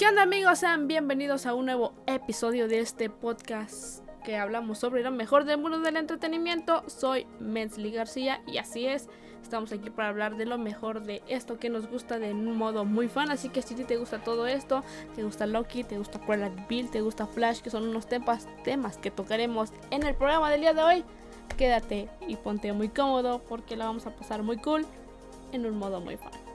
¿Qué onda amigos? Sean bienvenidos a un nuevo episodio de este podcast que hablamos sobre lo mejor del mundo del entretenimiento. Soy Metzli García y así es, estamos aquí para hablar de lo mejor de esto que nos gusta de un modo muy fan. Así que si te gusta todo esto, te gusta Loki, te gusta Cruella Bill, te gusta Flash, que son unos temas, temas que tocaremos en el programa del día de hoy, quédate y ponte muy cómodo porque la vamos a pasar muy cool en un modo muy fan.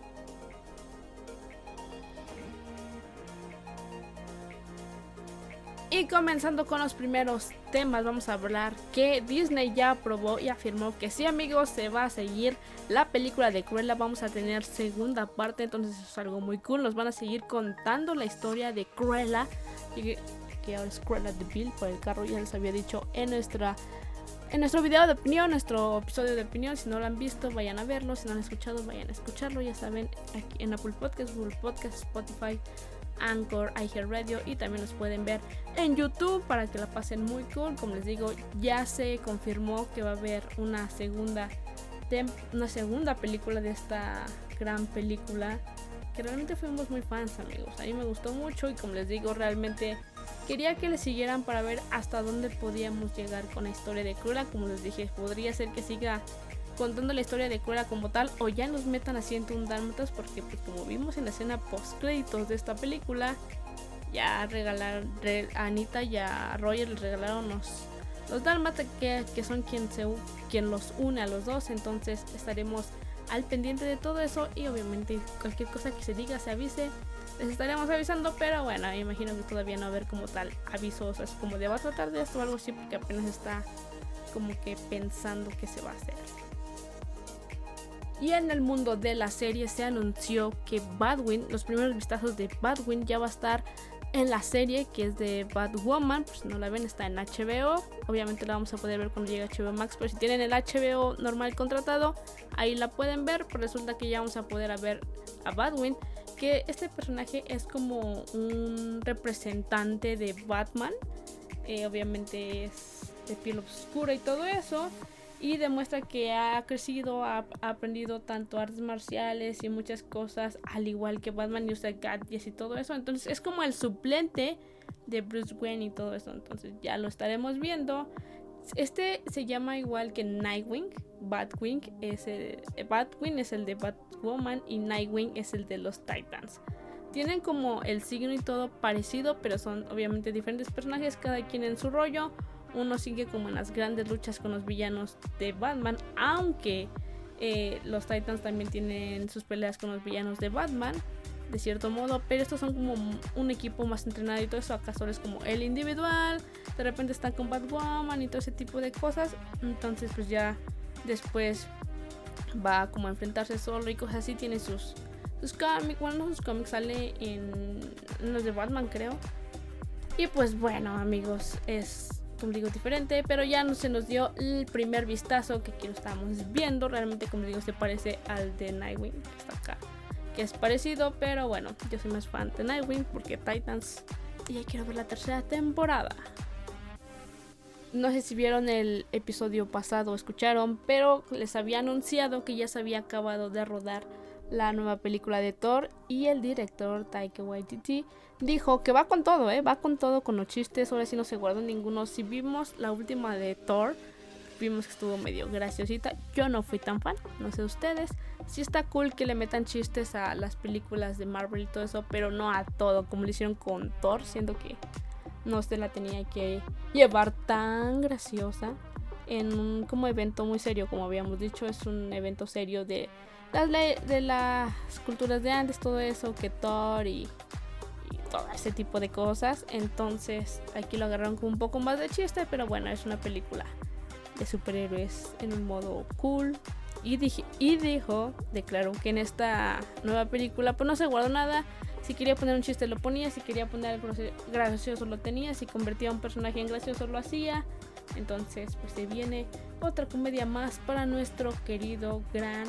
Y comenzando con los primeros temas, vamos a hablar que Disney ya aprobó y afirmó que sí amigos, se va a seguir la película de Cruella, vamos a tener segunda parte, entonces eso es algo muy cool, nos van a seguir contando la historia de Cruella, que, que ahora es Cruella de Bill por el carro, ya les había dicho en nuestra... En nuestro video de opinión, nuestro episodio de opinión, si no lo han visto, vayan a verlo. Si no lo han escuchado, vayan a escucharlo. Ya saben, aquí en Apple Podcast, Google Podcast, Spotify, Anchor, Radio y también los pueden ver en YouTube para que la pasen muy cool. Como les digo, ya se confirmó que va a haber una segunda una segunda película de esta gran película que realmente fuimos muy fans amigos. A mí me gustó mucho y como les digo, realmente quería que le siguieran para ver hasta dónde podíamos llegar con la historia de Cruella. Como les dije, podría ser que siga contando la historia de Cruella como tal o ya nos metan haciendo un Dálmatas porque pues como vimos en la escena post créditos de esta película ya regalaron a Anita y a Roger les regalaron los, los Dálmatas que, que, son quien, se, quien los une a los dos. Entonces estaremos al pendiente de todo eso y obviamente cualquier cosa que se diga se avise les estaremos avisando pero bueno imagino que todavía no va a haber como tal avisos es como de va a tratar de esto o algo así porque apenas está como que pensando que se va a hacer y en el mundo de la serie se anunció que Badwin, los primeros vistazos de Badwin ya va a estar en la serie que es de Batwoman, pues no la ven está en HBO, obviamente la vamos a poder ver cuando llegue HBO Max, pero si tienen el HBO normal contratado, ahí la pueden ver, pero resulta que ya vamos a poder ver a Badwin, que este personaje es como un representante de Batman, eh, obviamente es de piel oscura y todo eso, y demuestra que ha crecido, ha, aprendido tanto artes marciales y muchas cosas, al igual que Batman y usa gadgets y todo eso. Entonces es como el suplente de Bruce Wayne y todo eso. Entonces ya lo estaremos viendo. Este se llama igual que Nightwing. Batwing es el, Batwing es el de Batwoman y Nightwing es el de los Titans. Tienen como el signo y todo parecido, pero son obviamente diferentes personajes, cada quien en su rollo uno sigue como en las grandes luchas con los villanos de Batman, aunque eh, los Titans también tienen sus peleas con los villanos de Batman, de cierto modo, pero estos son como un equipo más entrenado y todo eso, acá solo es como el individual, de repente están con Batwoman y todo ese tipo de cosas, entonces pues ya después va como a enfrentarse solo y cosas así, tiene sus, sus cómics, bueno, sus cómics sale en los de Batman creo. Y pues bueno amigos, es digo, diferente, pero ya no se nos dio el primer vistazo que aquí lo estábamos viendo. Realmente, como digo, se parece al de Nightwing, está acá, que es parecido, pero bueno, yo soy más fan de Nightwing porque Titans y ya quiero ver la tercera temporada. No sé si vieron el episodio pasado o escucharon, pero les había anunciado que ya se había acabado de rodar la nueva película de Thor y el director Taika Waititi dijo que va con todo, ¿eh? va con todo con los chistes, ahora sí no se guardó ninguno. Si vimos la última de Thor, vimos que estuvo medio graciosita. Yo no fui tan fan, no sé ustedes. Sí está cool que le metan chistes a las películas de Marvel y todo eso, pero no a todo, como lo hicieron con Thor, siendo que no se la tenía que llevar tan graciosa en un como evento muy serio, como habíamos dicho, es un evento serio de las, de las culturas de antes, todo eso, que Thor y, todo ese tipo de cosas. Entonces aquí lo agarraron con un poco más de chiste, pero bueno, es una película de superhéroes en un modo cool. Y, dije, y dijo, declaró que en esta nueva película pues no se guardó nada. Si quería poner un chiste lo ponía, si quería poner algo gracioso lo tenía, si convertía a un personaje en gracioso lo hacía. Entonces pues se viene otra comedia más para nuestro querido gran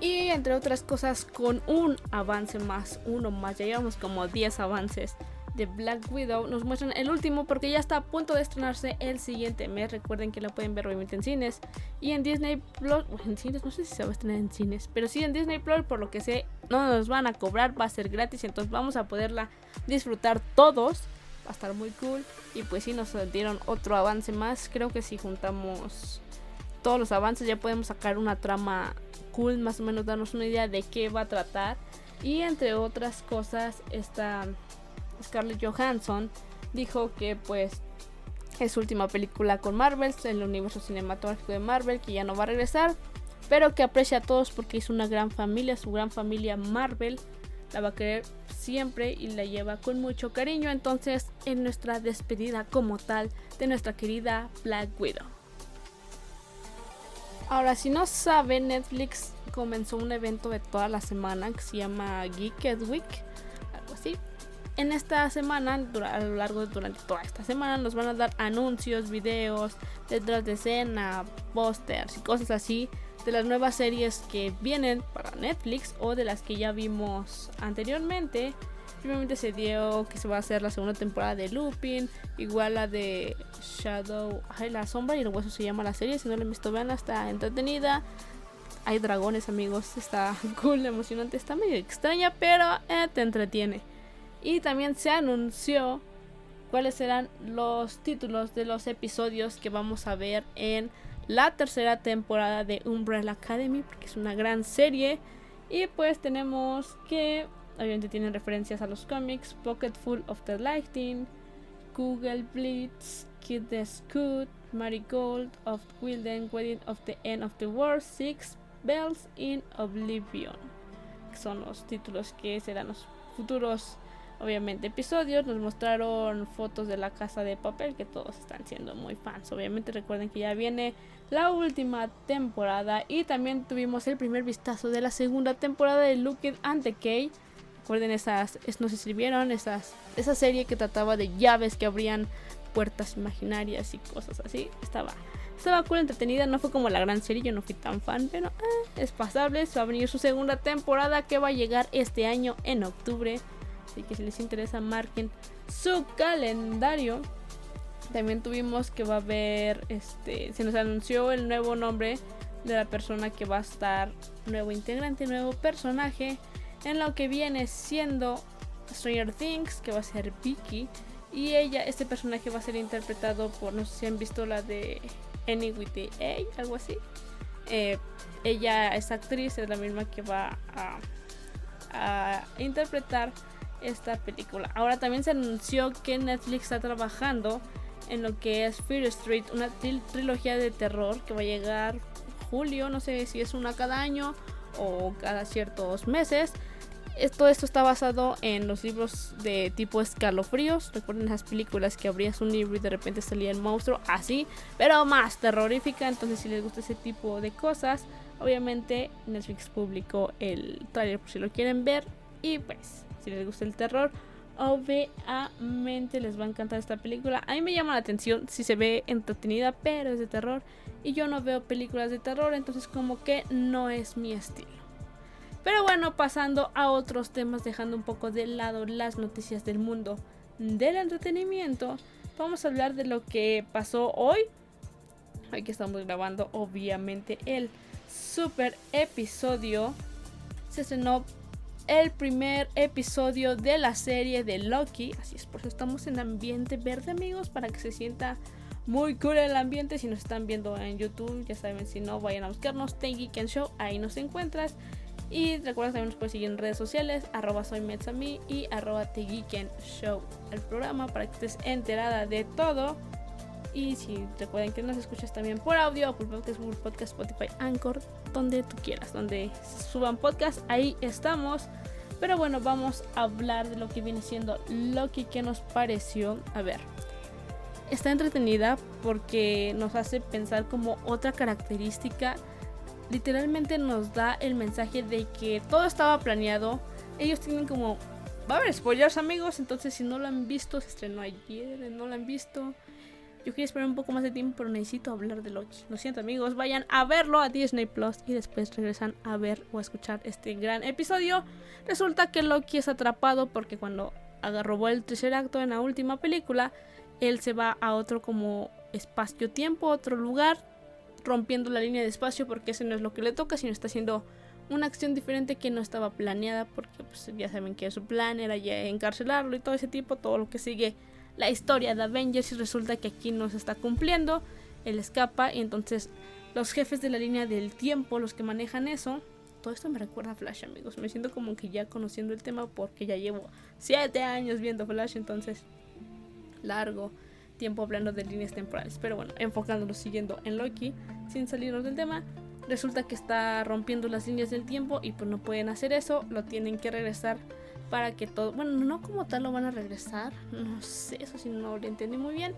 y entre otras cosas, con un avance más, uno más, ya llevamos como 10 avances de Black Widow nos muestran el último porque ya está a punto de estrenarse el siguiente mes. Recuerden que la pueden ver obviamente en cines y en Disney Plus. en cines, no sé si se va a estrenar en cines, pero sí en Disney Plus, por lo que sé, no nos van a cobrar, va a ser gratis, entonces vamos a poderla disfrutar todos. Va a estar muy cool. Y pues sí, nos dieron otro avance más. Creo que si juntamos todos los avances ya podemos sacar una trama cool, más o menos darnos una idea de qué va a tratar. Y entre otras cosas, esta Scarlett Johansson dijo que pues es su última película con Marvel, el universo cinematográfico de Marvel, que ya no va a regresar, pero que aprecia a todos porque es una gran familia, su gran familia Marvel, la va a querer siempre y la lleva con mucho cariño, entonces en nuestra despedida como tal de nuestra querida Black Widow. Ahora, si no saben, Netflix comenzó un evento de toda la semana que se llama Geeked Week, algo así, en esta semana, a lo largo de durante toda esta semana, nos van a dar anuncios, videos, detrás de escena, pósters y cosas así de las nuevas series que vienen para Netflix o de las que ya vimos anteriormente. Primero se dio que se va a hacer la segunda temporada de Lupin, igual la de Shadow, ay, la sombra y el hueso se llama la serie, si no la han visto vean, está entretenida. Hay dragones amigos, está cool, emocionante, está medio extraña, pero eh, te entretiene. Y también se anunció cuáles serán los títulos de los episodios que vamos a ver en la tercera temporada de Umbrella Academy, porque es una gran serie. Y pues tenemos que, obviamente tienen referencias a los cómics, Pocket Full of the Lightning, Google Blitz, Kid the Scoot, Marigold of Wilden, Wedding of the End of the World, Six Bells in Oblivion. Son los títulos que serán los futuros obviamente episodios, nos mostraron fotos de la casa de papel que todos están siendo muy fans. Obviamente recuerden que ya viene la última temporada y también tuvimos el primer vistazo de la segunda temporada de Look It and Decay. Recuerden esas, no se sirvieron, esas, esa serie que trataba de llaves que abrían puertas imaginarias y cosas así. Estaba, estaba cool, entretenida, no fue como la gran serie, yo no fui tan fan, pero eh, es pasable. Se va a venir su segunda temporada que va a llegar este año en octubre. Así que si les interesa, marquen su calendario. También tuvimos que va a haber, este, se nos anunció el nuevo nombre de la persona que va a estar, nuevo integrante, nuevo personaje, en lo que viene siendo Stranger Things, que va a ser Vicky. Y ella, este personaje va a ser interpretado por, no sé si han visto la de Any with the A, algo así. Eh, ella es actriz, es la misma que va a, interpretar esta película. Ahora también se anunció que Netflix está trabajando en lo que es Fear Street, una trilogía de terror que va a llegar julio, no sé si es una cada año o cada ciertos meses. Todo esto está basado en los libros de tipo escalofríos. Recuerden esas películas que abrías un libro y de repente salía el monstruo, así, pero más terrorífica. Entonces, si les gusta ese tipo de cosas, obviamente Netflix publicó el trailer por si lo quieren ver. Y pues, si les gusta el terror, obviamente les va a encantar esta película. A mí me llama la atención si se ve entretenida, pero es de terror. Y yo no veo películas de terror, entonces como que no es mi estilo. Pero bueno, pasando a otros temas, dejando un poco de lado las noticias del mundo del entretenimiento, vamos a hablar de lo que pasó hoy. Hoy que estamos grabando, obviamente, el super episodio. Se estrenó el primer episodio de la serie de Loki. Así es, por eso estamos en ambiente verde, amigos, para que se sienta muy cool el ambiente. Si nos están viendo en YouTube, ya saben, si no, vayan a buscarnos Tengi Ken Show, ahí nos encuentras. Y recuerda también nos puedes seguir en redes sociales, arroba soy y arroba Show, el programa para que estés enterada de todo. Y si recuerden que nos escuchas también por audio, por Podcast, Google Podcast, Spotify, Anchor, donde tú quieras, donde suban podcast, ahí estamos. Pero bueno, vamos a hablar de lo que viene siendo Loki, que nos pareció. A ver, está entretenida porque nos hace pensar como otra característica. Literalmente nos da el mensaje de que todo estaba planeado. Ellos tienen como... Va a haber spoilers amigos, entonces si no lo han visto, se estrenó ayer, no lo han visto yo quería esperar un poco más de tiempo, pero necesito hablar de Loki. Lo siento, amigos. Vayan a verlo a Disney Plus y después regresan a ver o a escuchar este gran episodio. Resulta que Loki es atrapado porque cuando robó el tercer acto en la última película, él se va a otro como espacio-tiempo, otro lugar, rompiendo la línea de espacio porque ese no es lo que le toca, sino está haciendo una acción diferente que no estaba planeada porque pues, ya saben que su plan era ya encarcelarlo y todo ese tipo, todo lo que sigue la historia de Avengers y resulta que aquí no se está cumpliendo, él escapa y entonces los jefes de la línea del tiempo, los que manejan eso, todo esto me recuerda a Flash amigos, me siento como que ya conociendo el tema porque ya llevo 7 años viendo Flash, entonces largo tiempo hablando de líneas temporales, pero bueno, enfocándonos siguiendo en Loki, sin salirnos del tema, resulta que está rompiendo las líneas del tiempo y pues no pueden hacer eso, lo tienen que regresar para que todo, bueno, no como tal lo van a regresar, no sé, eso si no lo entendí muy bien,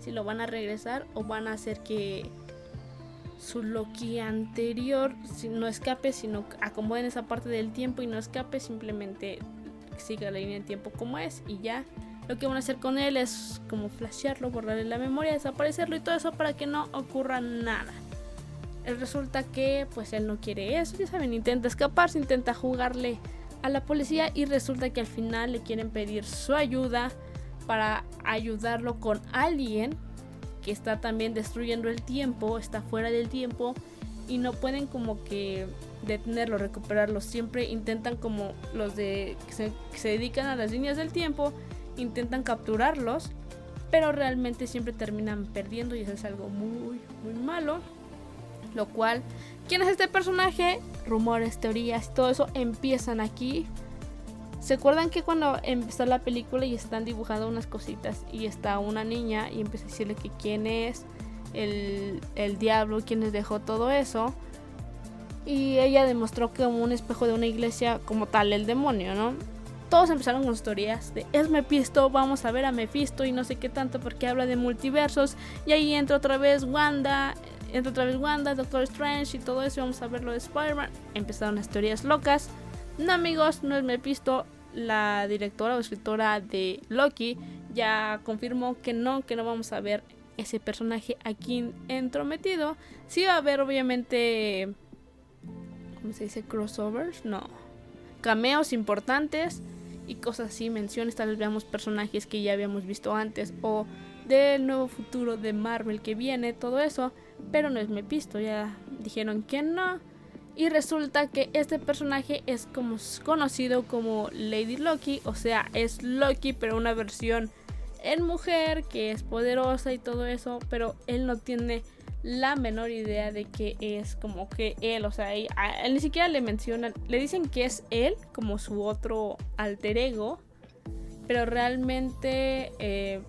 si lo van a regresar o van a hacer que su Loki anterior no escape, sino acomoden esa parte del tiempo y no escape, simplemente siga la línea del tiempo como es y ya. Lo que van a hacer con él es como flashearlo, borrarle la memoria, desaparecerlo y todo eso para que no ocurra nada resulta que pues él no quiere eso, ya saben, intenta escaparse, intenta jugarle a la policía y resulta que al final le quieren pedir su ayuda para ayudarlo con alguien que está también destruyendo el tiempo, está fuera del tiempo y no pueden como que detenerlo, recuperarlo. Siempre intentan como los de que se dedican a las líneas del tiempo, intentan capturarlos, pero realmente siempre terminan perdiendo y eso es algo muy, muy malo. Lo cual, ¿quién es este personaje? Rumores, teorías, todo eso empiezan aquí. ¿Se acuerdan que cuando empezó la película y están dibujando unas cositas y está una niña y empieza a decirle que quién es el, el diablo, quién les dejó todo eso? Y ella demostró que como un espejo de una iglesia como tal el demonio, ¿no? Todos empezaron con teorías de es Mephisto, vamos a ver a Mephisto y no sé qué tanto porque habla de multiversos y ahí entra otra vez Wanda, entra otra vez Wanda, Doctor Strange y todo eso. Vamos a ver lo de Spider-Man. Empezaron las teorías locas. No, amigos, no es Mephisto. La directora o escritora de Loki ya confirmó que no, que no vamos a ver ese personaje aquí entrometido. Sí va a haber, obviamente. ¿Cómo se dice? Crossovers. No. Cameos importantes y cosas así, menciones. Tal vez veamos personajes que ya habíamos visto antes o del nuevo futuro de Marvel que viene, todo eso pero no es Mephisto, ya dijeron que no. Y resulta que este personaje es como conocido como Lady Loki, o sea, es Loki, pero una versión en mujer que es poderosa y todo eso, pero él no tiene la menor idea de que es como que él, o sea, ni siquiera le mencionan, le dicen que es él como su otro alter ego, pero realmente eh,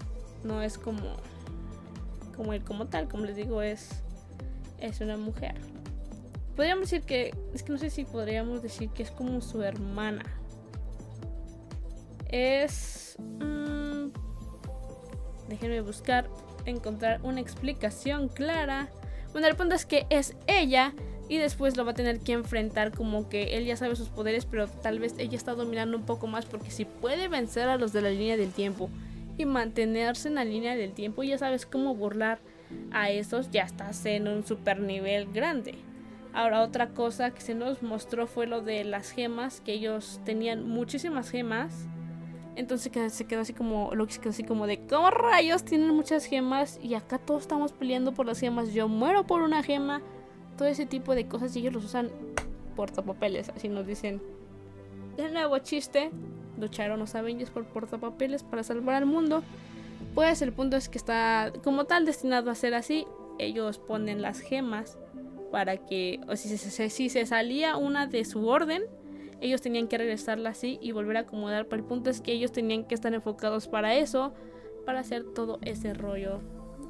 no es como como él como tal, como les digo, es, es una mujer. Podríamos decir que, es que no sé si podríamos decir que es como su hermana. Es... Mmm, déjenme buscar, encontrar una explicación clara. Bueno, el punto es que es ella y después lo va a tener que enfrentar como que él ya sabe sus poderes, pero tal vez ella está dominando un poco más porque si puede vencer a los de la línea del tiempo y mantenerse en la línea del tiempo. Ya sabes cómo burlar a esos, ya estás en un super nivel grande. Ahora otra cosa que se nos mostró fue lo de las gemas, que ellos tenían muchísimas gemas. Entonces se quedó así como, lo que se quedó así como de, ¿cómo rayos tienen muchas gemas? Y acá todos estamos peleando por las gemas, yo muero por una gema. Todo ese tipo de cosas y ellos los usan portapapeles, así nos dicen. De nuevo chiste, lucharon los Avengers por portapapeles para salvar al mundo. Pues el punto es que está como tal destinado a ser así. Ellos ponen las gemas para que, o si se, si se salía una de su orden, ellos tenían que regresarla así y volver a acomodar. Pero el punto es que ellos tenían que estar enfocados para eso, para hacer todo ese rollo.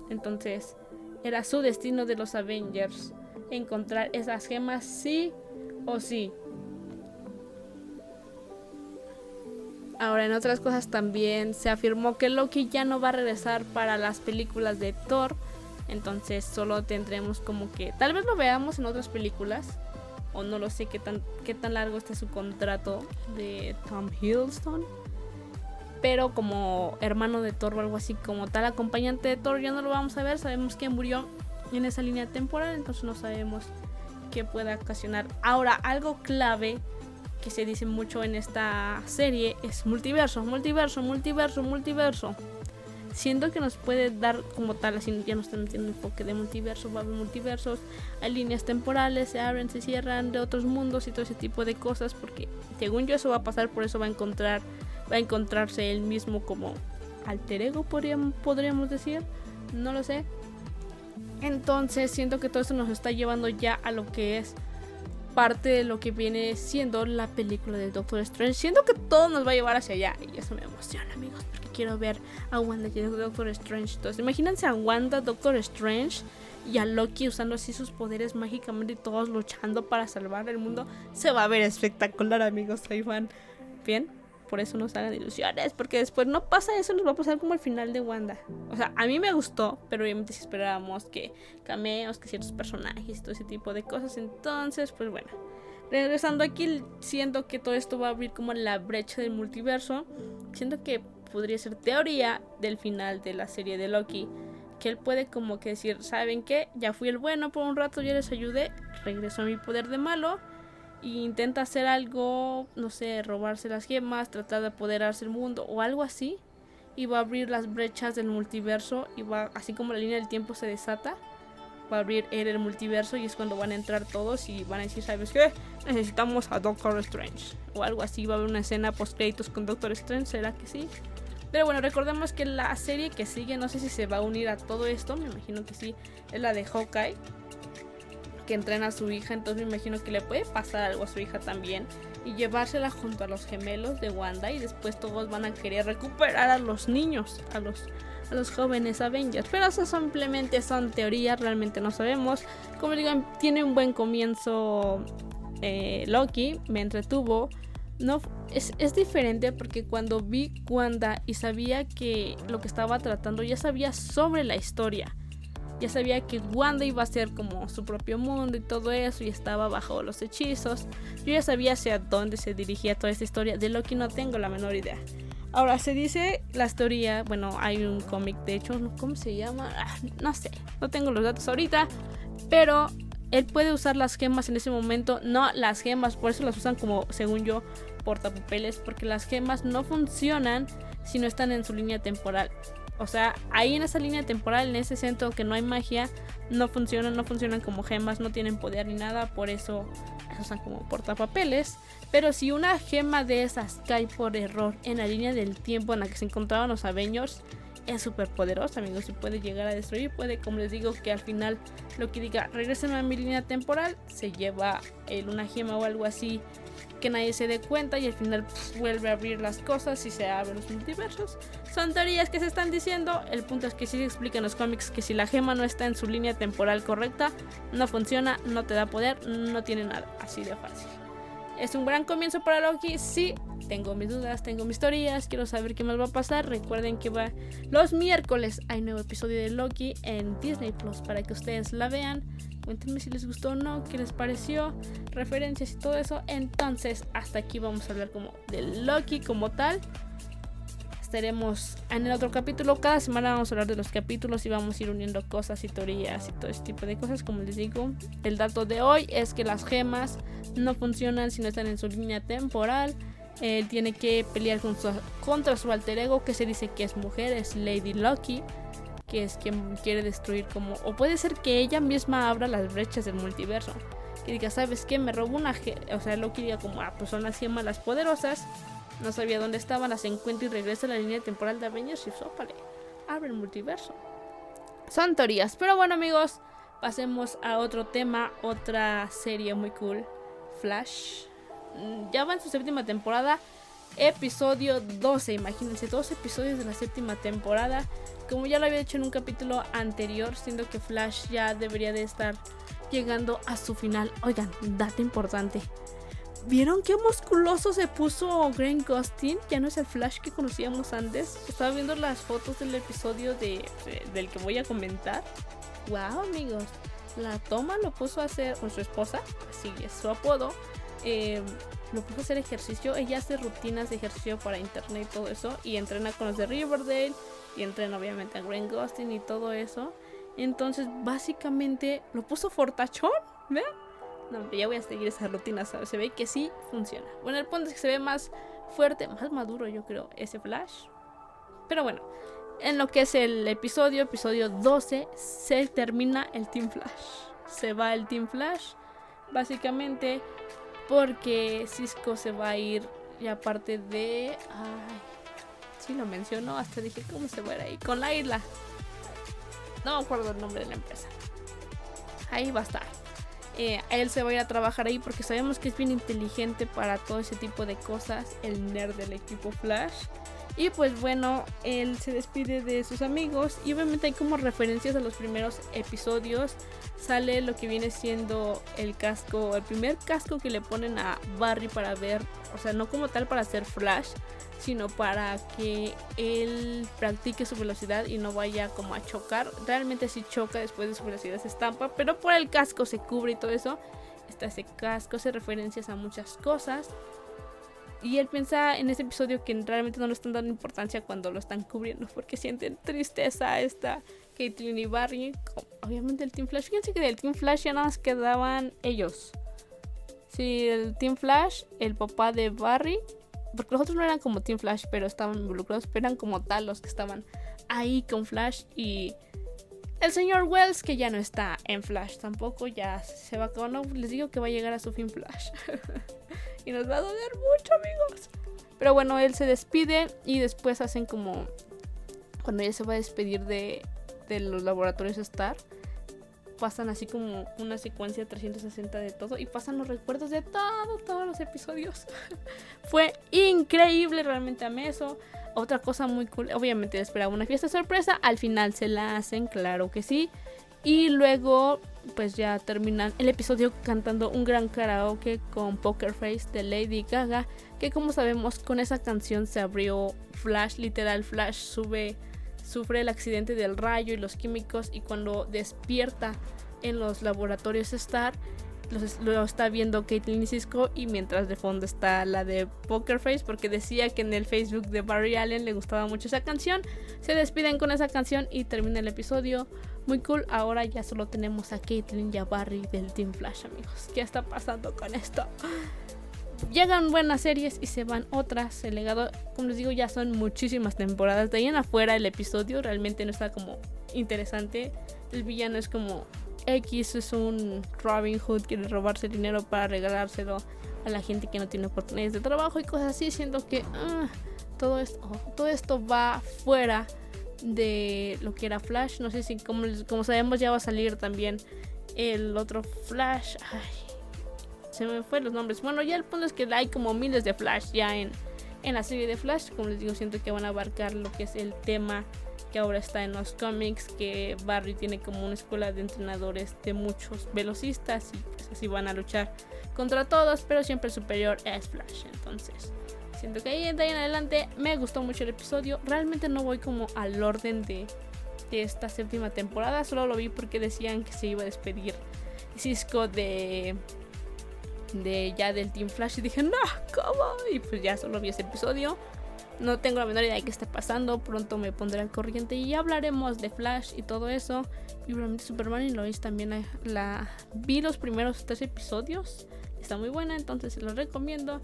Entonces, era su destino de los Avengers encontrar esas gemas sí o sí. Ahora, en otras cosas también se afirmó que Loki ya no va a regresar para las películas de Thor. Entonces solo tendremos como que tal vez lo veamos en otras películas. O no lo sé qué tan, qué tan largo está su contrato de Tom Hiddleston. Pero como hermano de Thor o algo así, como tal acompañante de Thor, ya no lo vamos a ver. Sabemos que murió en esa línea temporal, entonces no sabemos qué pueda ocasionar. Ahora, algo clave que se dice mucho en esta serie es multiverso, multiverso, multiverso, multiverso. Siento que nos puede dar como tal, ya no están metiendo enfoque de multiverso, va a haber multiversos, hay líneas temporales, se abren, se cierran de otros mundos y todo ese tipo de cosas, porque según yo eso va a pasar, por eso va a encontrar, va a encontrarse él mismo como alter ego, podríamos, decir, no lo sé. Entonces siento que todo esto nos está llevando ya a lo que es parte de lo que viene siendo la película de Doctor Strange. Siento que todo nos va a llevar hacia allá y eso me emociona, amigos, quiero ver a Wanda y a Doctor Strange. Entonces, imagínense a Wanda, Doctor Strange y a Loki usando así sus poderes mágicamente y todos luchando para salvar el mundo. Se va a ver espectacular, amigos. Soy fan. Bien, por eso no se hagan ilusiones, porque después no pasa eso, nos va a pasar como el final de Wanda. O sea, a mí me gustó, pero obviamente si esperábamos que cameos, que ciertos personajes todo ese tipo de cosas, entonces, pues bueno. Regresando aquí, siento que todo esto va a abrir como la brecha del multiverso. Siento que podría ser teoría del final de la serie de Loki. Que él puede como que decir, ¿saben qué? Ya fui el bueno por un rato, ya les ayudé, regreso a mi poder de malo y intenta hacer algo, no sé, robarse las gemas, tratar de apoderarse del mundo o algo así. Y va a abrir las brechas del multiverso y va, así como la línea del tiempo se desata, va a abrir él el multiverso y es cuando van a entrar todos y van a decir, ¿sabes qué? Necesitamos a Doctor Strange. O algo así, va a haber una escena post créditos con Doctor Strange, ¿será que sí? Pero bueno, recordemos que la serie que sigue, no sé si se va a unir a todo esto, me imagino que sí, es la de Hawkeye que entrena a su hija, entonces me imagino que le puede pasar algo a su hija también y llevársela junto a los gemelos de Wanda y después todos van a querer recuperar a los niños, a los a los jóvenes Avengers, pero eso simplemente son teorías, realmente no sabemos. Como digo, tiene un buen comienzo eh, Loki, me entretuvo. No, es, es, diferente porque cuando vi Wanda y sabía que lo que estaba tratando, ya sabía sobre la historia ya sabía que Wanda iba a ser como su propio mundo y todo eso y estaba bajo los hechizos. Yo ya sabía hacia dónde se dirigía toda esta historia. De Loki no tengo la menor idea. Ahora, se dice la historia, bueno, hay un cómic, de hecho, ¿cómo se llama? Ah, no sé, no tengo los datos ahorita, pero él puede usar las gemas en ese momento, no las gemas, por eso las usan como, según yo, portapapeles, porque las gemas no funcionan si no están en su línea temporal. O sea, ahí en esa línea temporal, en ese centro que no hay magia, no funcionan, no funcionan como gemas, no tienen poder ni nada, por eso usan como portapapeles. Pero si una gema de esas cae por error en la línea del tiempo en la que se encontraban los Avengers, es súper poderosa, amigos, y puede llegar a destruir, puede, como les digo, que al final lo que diga, regresen a mi línea temporal, se lleva el, una gema o algo así que nadie se dé cuenta y al final vuelve a abrir las cosas y se abren los multiversos. Son teorías que se están diciendo. El punto es que sí se explica en los cómics que si la gema no está en su línea temporal correcta, no funciona, no te da poder, no tiene nada. Así de fácil. Es un gran comienzo para Loki, sí. Tengo mis dudas, tengo mis teorías, quiero saber qué más va a pasar. Recuerden que va los miércoles hay nuevo episodio de Loki en Disney Plus para que ustedes la vean. Cuéntenme si les gustó o no, qué les pareció, referencias y todo eso. Entonces, hasta aquí vamos a hablar como de Loki como tal. Estaremos en el otro capítulo. Cada semana vamos a hablar de los capítulos y vamos a ir uniendo cosas y teorías y todo ese tipo de cosas. Como les digo, el dato de hoy es que las gemas no funcionan si no están en su línea temporal. Él tiene que pelear contra su alter ego, que se dice que es mujer, es Lady Loki que es quien quiere destruir como... O puede ser que ella misma abra las brechas del multiverso. Que diga, ¿sabes qué? Me robó una... O sea, Loki diga como, ah, pues son las gemas las poderosas. No sabía dónde estaban, las encuentra y regresa a la línea temporal de Avengers y sópale. Abre el multiverso. Son teorías. Pero bueno amigos, pasemos a otro tema, otra serie muy cool. Flash. Mm, ya va en su séptima temporada episodio 12. Imagínense, dos episodios de la séptima temporada. Como ya lo había hecho en un capítulo anterior, siendo que Flash ya debería de estar llegando a su final. Oigan, dato importante. ¿Vieron qué musculoso se puso Grant Gustin? Ya no es el Flash que conocíamos antes. Estaba viendo las fotos del episodio de, del que voy a comentar. Wow, amigos. La toma lo puso a hacer con su esposa, así es su apodo. Eh, lo puso a hacer ejercicio. Ella hace rutinas de ejercicio para internet y todo eso. Y entrena con los de Riverdale. Y entrena obviamente a Green Gustin y todo eso. Entonces, básicamente, lo puso fortachón. ¿Vean? No, ya voy a seguir esa rutina. Se ve que sí funciona. Bueno, el punto es que se ve más fuerte, más maduro, yo creo, ese Flash. Pero bueno, en lo que es el episodio, episodio 12, se termina el Team Flash. Se va el Team Flash, básicamente porque Cisco se va a ir y aparte de... Ay, sí lo mencionó, hasta dije, ¿cómo se va a ir ahí? Con la isla. No me acuerdo el nombre de la empresa. Ahí va a estar. Eh, él se va a ir a trabajar ahí porque sabemos que es bien inteligente para todo ese tipo de cosas, el nerd del equipo Flash. Y pues bueno, él se despide de sus amigos y obviamente hay como referencias a los primeros episodios. Sale lo que viene siendo el casco, el primer casco que le ponen a Barry para ver, o sea, no como tal para hacer Flash, sino para que él practique su velocidad y no vaya como a chocar. Realmente si choca después de su velocidad se estampa, pero por el casco se cubre y todo eso. Está ese casco, hace referencias a muchas cosas. Y él piensa en ese episodio que realmente no le están dando importancia cuando lo están cubriendo, porque sienten tristeza esta Caitlyn y Barry. Obviamente el Team Flash. Fíjense que del Team Flash ya nada más quedaban ellos. Sí, el Team Flash, el papá de Barry. Porque los otros no eran como Team Flash, pero estaban involucrados. Pero eran como tal los que estaban ahí con Flash. Y el señor Wells, que ya no está en Flash tampoco, ya se va a acabar. No, les digo que va a llegar a su fin Flash. y nos va a doler mucho, amigos. Pero bueno, él se despide y después hacen como. Cuando ella se va a despedir de, de los laboratorios Star, pasan así como una secuencia 360 de todo y pasan los recuerdos de todo, todos los episodios. Fue increíble, realmente amé eso. Otra cosa muy cool, obviamente esperaba una fiesta sorpresa, al final se la hacen, claro que sí. Y luego pues ya terminan el episodio cantando un gran karaoke con Poker Face de Lady Gaga, que como sabemos con esa canción se abrió Flash, literal Flash sube, sufre el accidente del rayo y los químicos y cuando despierta en los laboratorios Star, lo está viendo Caitlyn y Cisco y mientras de fondo está la de Poker Face porque decía que en el Facebook de Barry Allen le gustaba mucho esa canción. Se despiden con esa canción y termina el episodio. Muy cool, ahora ya solo tenemos a Caitlyn y a Barry del Team Flash, amigos. ¿Qué está pasando con esto? Llegan buenas series y se van otras. El legado, como les digo, ya son muchísimas temporadas. De ahí en afuera el episodio realmente no está como interesante. El villano es como X, es un Robin Hood, quiere robarse dinero para regalárselo a la gente que no tiene oportunidades de trabajo y cosas así, siendo que ah, todo, esto, todo esto va fuera de lo que era Flash. No sé si, como, como sabemos, ya va a salir también el otro Flash. Ay, se me fue los nombres. Bueno, ya el punto es que hay como miles de Flash ya en, en la serie de Flash. Como les digo, siento que van a abarcar lo que es el tema que ahora está en los cómics. Que Barry tiene como una escuela de entrenadores de muchos velocistas y pues así van a luchar contra todos, pero siempre superior es Flash. Entonces, Siento que ahí en adelante me gustó mucho el episodio. Realmente no voy como al orden de, de esta séptima temporada. Solo lo vi porque decían que se iba a despedir Cisco de de ya del Team Flash y dije, no, ¿cómo? Y pues ya solo vi ese episodio. No tengo la menor idea de qué está pasando. Pronto me pondré al corriente y hablaremos de Flash y todo eso. Y realmente Superman y Lois también la vi los primeros tres episodios. Está muy buena, entonces se los recomiendo.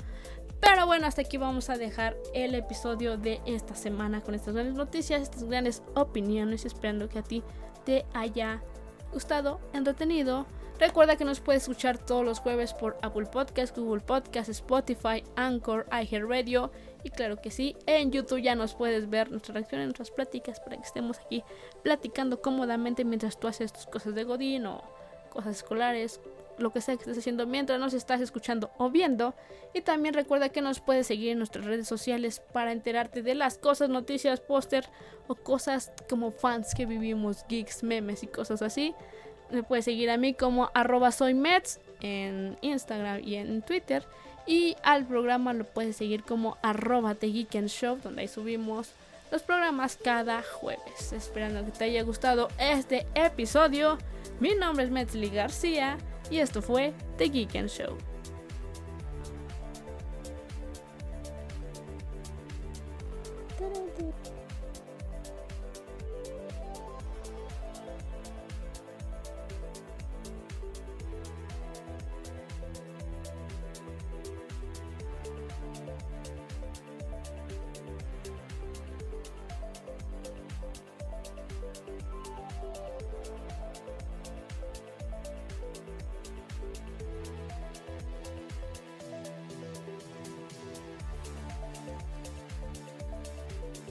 Pero bueno, hasta aquí vamos a dejar el episodio de esta semana con estas grandes noticias, estas grandes opiniones, esperando que a ti te haya gustado, entretenido. Recuerda que nos puedes escuchar todos los jueves por Apple Podcast, Google Podcast, Spotify, Anchor, iHeartRadio y claro que sí, en YouTube ya nos puedes ver nuestra reacción en nuestras pláticas para que estemos aquí platicando cómodamente mientras tú haces tus cosas de Godín o cosas escolares, lo que sea que estés haciendo mientras nos estás escuchando o viendo. Y también recuerda que nos puedes seguir en nuestras redes sociales para enterarte de las cosas, noticias, póster o cosas como fans que vivimos, geeks, memes y cosas así. Me puedes seguir a mí como arroba soymets en Instagram y en Twitter. Y al programa lo puedes seguir como arroba Show, donde ahí subimos los programas cada jueves. Esperando que te haya gustado este episodio. Mi nombre es Metzli García y esto fue The Geek Show.